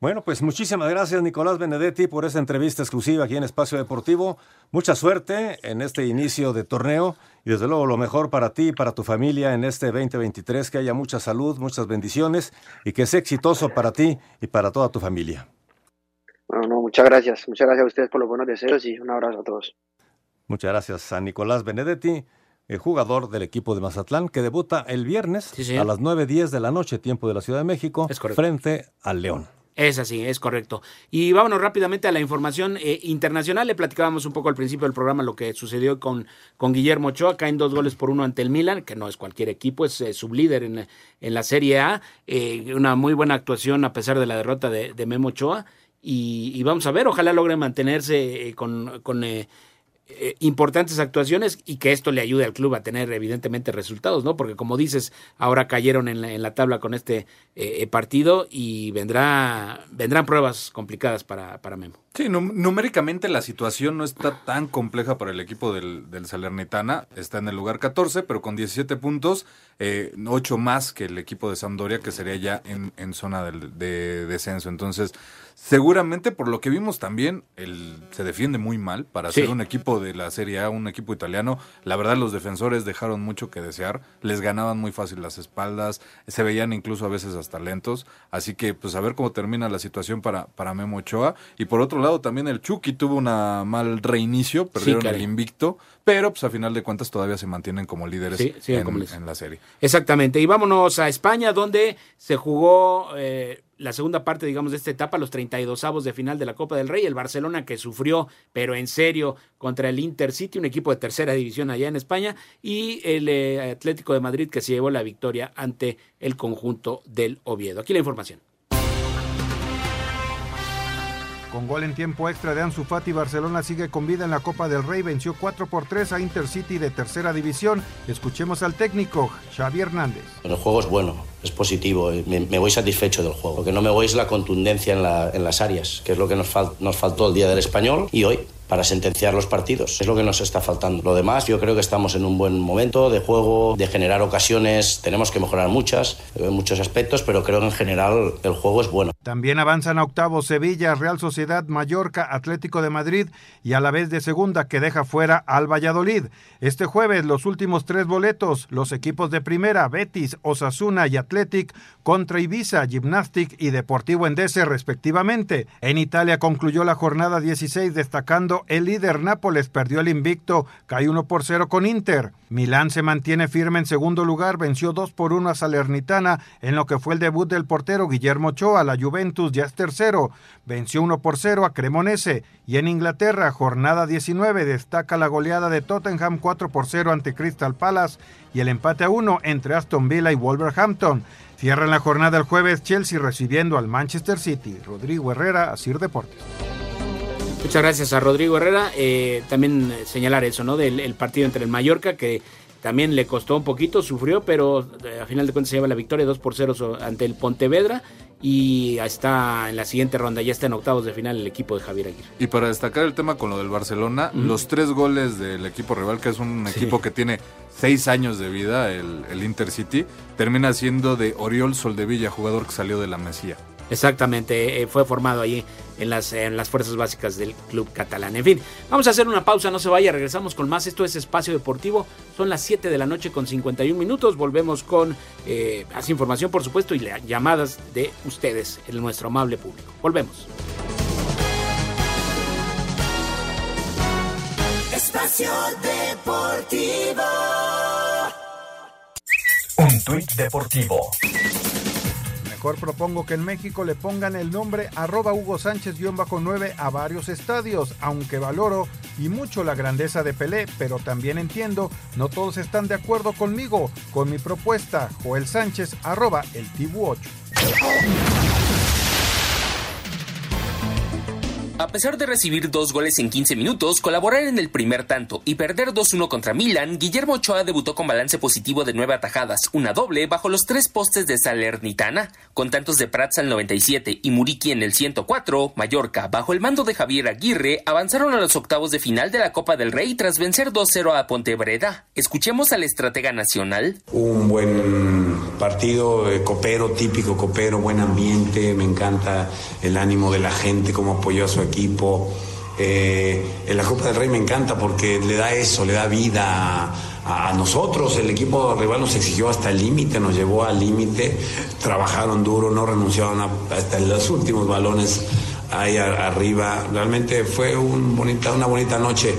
Bueno, pues muchísimas gracias Nicolás Benedetti por esta entrevista exclusiva aquí en Espacio Deportivo. Mucha suerte en este inicio de torneo y desde luego lo mejor para ti y para tu familia en este 2023, que haya mucha salud, muchas bendiciones y que sea exitoso para ti y para toda tu familia. Bueno, no, muchas gracias. Muchas gracias a ustedes por los buenos deseos y un abrazo a todos. Muchas gracias a Nicolás Benedetti, el jugador del equipo de Mazatlán, que debuta el viernes a las 9.10 de la noche, tiempo de la Ciudad de México, frente al León. Es así, es correcto. Y vámonos rápidamente a la información eh, internacional. Le platicábamos un poco al principio del programa lo que sucedió con, con Guillermo Ochoa. Caen dos goles por uno ante el Milan, que no es cualquier equipo, es eh, sublíder en, en la Serie A. Eh, una muy buena actuación a pesar de la derrota de, de Memo Ochoa. Y, y vamos a ver, ojalá logre mantenerse con, con eh, eh, importantes actuaciones y que esto le ayude al club a tener evidentemente resultados, ¿no? Porque como dices, ahora cayeron en la, en la tabla con este eh, partido y vendrá vendrán pruebas complicadas para, para Memo. Sí, numéricamente la situación no está tan compleja para el equipo del, del, Salernitana. Está en el lugar 14, pero con 17 puntos, eh, 8 más que el equipo de Sampdoria, que sería ya en, en zona de, de descenso. Entonces, Seguramente por lo que vimos también, él se defiende muy mal para ser un equipo de la Serie A, un equipo italiano. La verdad los defensores dejaron mucho que desear, les ganaban muy fácil las espaldas, se veían incluso a veces hasta lentos. Así que pues a ver cómo termina la situación para, para Memo Ochoa. Y por otro lado también el Chucky tuvo una mal reinicio, perdieron el invicto, pero pues a final de cuentas todavía se mantienen como líderes en, la serie. Exactamente. Y vámonos a España donde se jugó... Eh, la segunda parte, digamos, de esta etapa, los 32 avos de final de la Copa del Rey, el Barcelona que sufrió, pero en serio, contra el Intercity, un equipo de tercera división allá en España, y el eh, Atlético de Madrid que se llevó la victoria ante el conjunto del Oviedo. Aquí la información. Con gol en tiempo extra de Ansu Fati, Barcelona sigue con vida en la Copa del Rey, venció 4 por 3 a Intercity de tercera división. Escuchemos al técnico, Xavi Hernández. El juego es bueno, es positivo, me, voy satisfecho del juego. Lo que no me voy es la contundencia en, las áreas, que es lo que nos, nos faltó el día del español y hoy para sentenciar los partidos. Es lo que nos está faltando. Lo demás, yo creo que estamos en un buen momento de juego, de generar ocasiones. Tenemos que mejorar muchas, en muchos aspectos, pero creo que en general el juego es bueno. También avanzan a octavos Sevilla, Real Sociedad, Mallorca, Atlético de Madrid y a la vez de segunda que deja fuera al Valladolid. Este jueves los últimos tres boletos, los equipos de primera, Betis, Osasuna y Athletic contra Ibiza, Gymnastic y Deportivo Endese respectivamente. En Italia concluyó la jornada 16 destacando el líder Nápoles perdió el invicto, cae 1 por 0 con Inter. Milán se mantiene firme en segundo lugar, venció 2 por 1 a Salernitana en lo que fue el debut del portero Guillermo Ochoa. La Juventus ya es tercero, venció 1 por 0 a Cremonese. Y en Inglaterra, jornada 19, destaca la goleada de Tottenham 4 por 0 ante Crystal Palace y el empate a 1 entre Aston Villa y Wolverhampton. Cierran la jornada el jueves Chelsea recibiendo al Manchester City. Rodrigo Herrera, Asir Deportes. Muchas gracias a Rodrigo Herrera. Eh, también señalar eso, ¿no? Del partido entre el Mallorca, que también le costó un poquito, sufrió, pero eh, a final de cuentas se lleva la victoria 2 por 0 ante el Pontevedra. Y está en la siguiente ronda, ya está en octavos de final el equipo de Javier Aguirre. Y para destacar el tema con lo del Barcelona, los tres goles del equipo rival, que es un equipo que tiene seis años de vida, el, el Intercity, termina siendo de Oriol Soldevilla, jugador que salió de la Mesía. Exactamente, eh, fue formado allí en las, en las fuerzas básicas del club catalán. En fin, vamos a hacer una pausa, no se vaya, regresamos con más. Esto es Espacio Deportivo, son las 7 de la noche con 51 minutos. Volvemos con eh, más información, por supuesto, y llamadas de ustedes, el nuestro amable público. Volvemos. Espacio Deportivo. Un tuit deportivo Mejor propongo que en México le pongan el nombre arroba Hugo Sánchez-9 a varios estadios, aunque valoro y mucho la grandeza de Pelé, pero también entiendo, no todos están de acuerdo conmigo, con mi propuesta, Joel Sánchez arroba el Tibu 8. A pesar de recibir dos goles en 15 minutos, colaborar en el primer tanto y perder 2-1 contra Milan, Guillermo Ochoa debutó con balance positivo de nueve atajadas, una doble bajo los tres postes de Salernitana, con tantos de Prats al 97 y Muriqui en el 104, Mallorca, bajo el mando de Javier Aguirre, avanzaron a los octavos de final de la Copa del Rey tras vencer 2-0 a Pontebreda. Escuchemos al estratega nacional. Un buen partido, eh, copero, típico copero, buen ambiente, me encanta el ánimo de la gente, como apoyó a su equipo. Eh, en la Copa del Rey me encanta porque le da eso, le da vida a, nosotros. El equipo rival nos exigió hasta el límite, nos llevó al límite, trabajaron duro, no renunciaron hasta los últimos balones ahí arriba. Realmente fue un bonita, una bonita noche.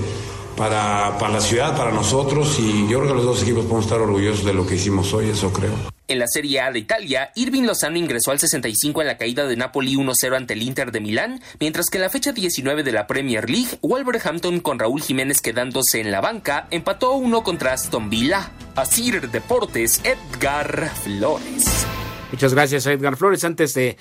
Para, para la ciudad, para nosotros, y yo creo que los dos equipos podemos estar orgullosos de lo que hicimos hoy, eso creo. En la Serie A de Italia, Irving Lozano ingresó al 65 en la caída de Napoli 1-0 ante el Inter de Milán, mientras que en la fecha 19 de la Premier League, Wolverhampton con Raúl Jiménez quedándose en la banca, empató 1 contra Aston Villa. Asir Deportes, Edgar Flores. Muchas gracias Edgar Flores. Antes de,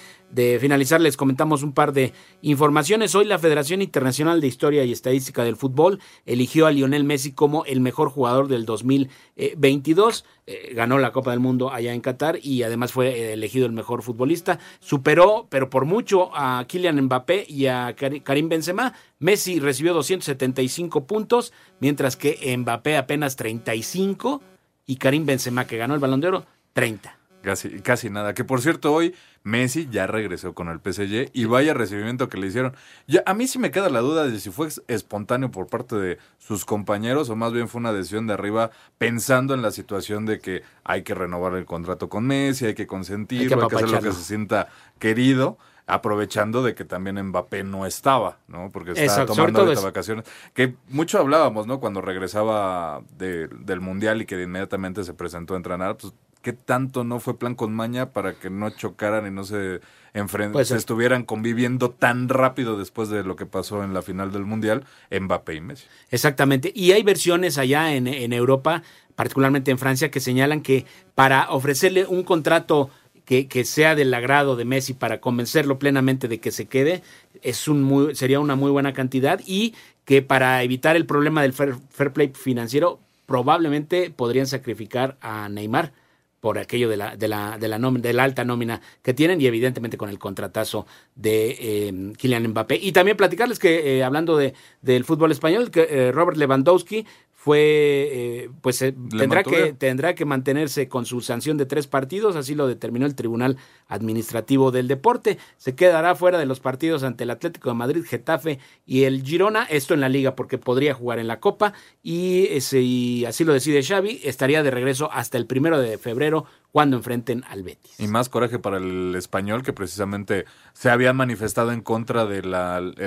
finalizar, les comentamos un par de informaciones. Hoy la Federación Internacional de Historia y Estadística del Fútbol eligió a Lionel Messi como el mejor jugador del 2022. Eh, ganó la Copa del Mundo allá en Qatar y además fue elegido el mejor futbolista. Superó, pero por mucho, a Kylian Mbappé y a Karim Benzema. Messi recibió 275 puntos, mientras que Mbappé apenas 35 y Karim Benzema, que ganó el Balón de Oro, 30. Casi, casi nada. Que por cierto, hoy Messi ya regresó con el PSG y vaya recibimiento que le hicieron. Ya, a mí sí me queda la duda de si fue espontáneo por parte de sus compañeros o más bien fue una decisión de arriba pensando en la situación de que hay que renovar el contrato con Messi, hay que consentirlo, hay que, hacer lo que se sienta querido aprovechando de que también Mbappé no estaba, ¿no? Porque está tomando ahorita vacaciones. Que mucho hablábamos, ¿no? Cuando regresaba del Mundial y que inmediatamente se presentó a entrenar, pues qué tanto no fue plan con maña para que no chocaran y no se enfrenten, pues se estuvieran conviviendo tan rápido después de lo que pasó en la final del Mundial, Mbappé y Messi. Exactamente. Y hay versiones allá en, en Europa, particularmente en Francia, que señalan que para ofrecerle un contrato que, que, sea del agrado de Messi para convencerlo plenamente de que se quede, es un muy, sería una muy buena cantidad y que para evitar el problema del fair play financiero probablemente podrían sacrificar a Neymar por aquello de la, de la, de la, de la alta nómina que tienen y evidentemente con el contratazo de eh, Kylian Mbappé. Y también platicarles que, eh, hablando de, del fútbol español, que eh, Robert Lewandowski fue, eh, pues eh, tendrá que, tendrá que mantenerse con su sanción de tres partidos, así lo determinó el Tribunal Administrativo del Deporte. Se quedará fuera de los partidos ante el Atlético de Madrid, Getafe y el Girona, esto en la liga porque podría jugar en la Copa y, y así lo decide Xavi, estaría de regreso hasta el primero de febrero cuando enfrenten al Betis. Y más coraje para el español que precisamente se habían manifestado en contra del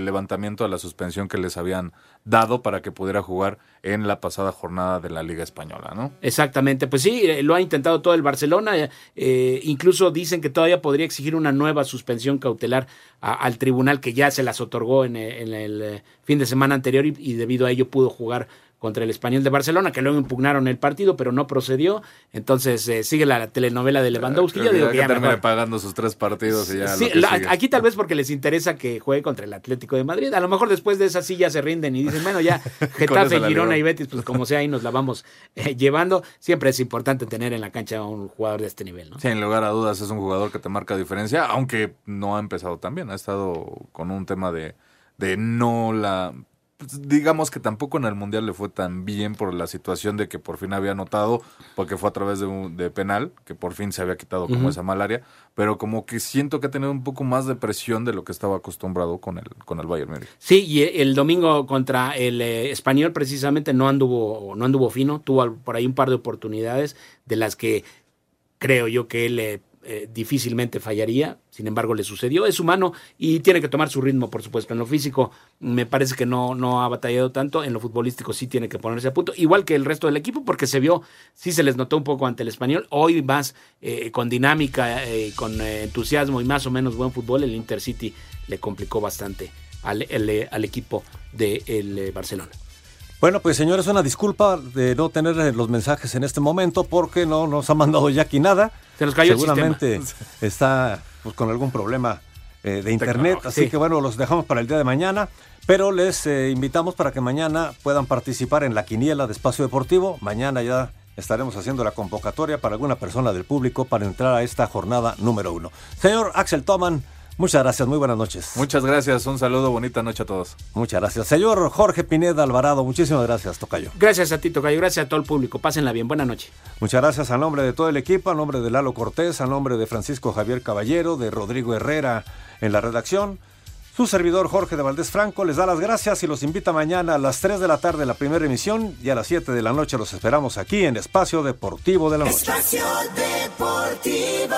levantamiento de la suspensión que les habían dado para que pudiera jugar en la pasada jornada de la Liga Española, ¿no? Exactamente, pues sí, eh, lo ha intentado todo el Barcelona, eh, incluso dicen que todavía podría exigir una nueva suspensión cautelar al tribunal que ya se las otorgó en, el eh, fin de semana anterior y debido a ello pudo jugar contra el Español de Barcelona, que luego impugnaron el partido, pero no procedió. Entonces eh, sigue la telenovela de Lewandowski. Yo digo que ya termina pagando sus tres partidos y ya. aquí tal vez porque les interesa que juegue contra el Atlético de Madrid. A lo mejor después de esa sí ya se rinden y dicen, bueno, ya Getafe, Girona y Betis, pues como sea, ahí nos la vamos eh, llevando. Siempre es importante tener en la cancha a un jugador de este nivel, ¿no? Sí, en lugar a dudas es un jugador que te marca diferencia, aunque no ha empezado tan bien. Ha estado con un tema de, de no la pues, digamos que tampoco en el Mundial le fue tan bien por la situación de que por fin había anotado, porque fue a través de, un, de penal, que por fin se había quitado como esa malaria, pero como que siento que ha tenido un poco más de presión de lo que estaba acostumbrado con el, con el Bayern Múnich. Sí, y el domingo contra el eh, español precisamente no anduvo, no anduvo fino, tuvo por ahí un par de oportunidades de las que creo yo que él... Eh, eh, difícilmente fallaría, sin embargo le sucedió, es humano y tiene que tomar su ritmo, por supuesto. En lo físico me parece que no, no ha batallado tanto, en lo futbolístico sí tiene que ponerse a punto, igual que el resto del equipo, porque se vio, sí se les notó un poco ante el español, hoy más eh, con dinámica, eh, con entusiasmo y más o menos buen fútbol, el Intercity le complicó bastante al, al equipo del Barcelona. Bueno, pues señores, una disculpa de no tener los mensajes en este momento porque no nos ha mandado Jackie nada. Se nos cayó Seguramente está pues, con algún problema eh, de internet, así que bueno, los dejamos para el día de mañana, pero les eh, invitamos para que mañana puedan participar en la quiniela de Espacio Deportivo. Mañana ya estaremos haciendo la convocatoria para alguna persona del público para entrar a esta jornada número uno. Señor Axel Toman, Muchas gracias, muy buenas noches. Muchas gracias, un saludo, bonita noche a todos. Muchas gracias. Señor Jorge Pineda Alvarado, muchísimas gracias, Tocayo. Gracias a ti, Tocayo, gracias a todo el público. Pásenla bien, buena noche. Muchas gracias a nombre de todo el equipo, a nombre de Lalo Cortés, a nombre de Francisco Javier Caballero, de Rodrigo Herrera en la redacción. Su servidor Jorge de Valdés Franco les da las gracias y los invita mañana a las 3 de la tarde la primera emisión y a las 7 de la noche los esperamos aquí en Espacio Deportivo de la Noche. Espacio Deportivo.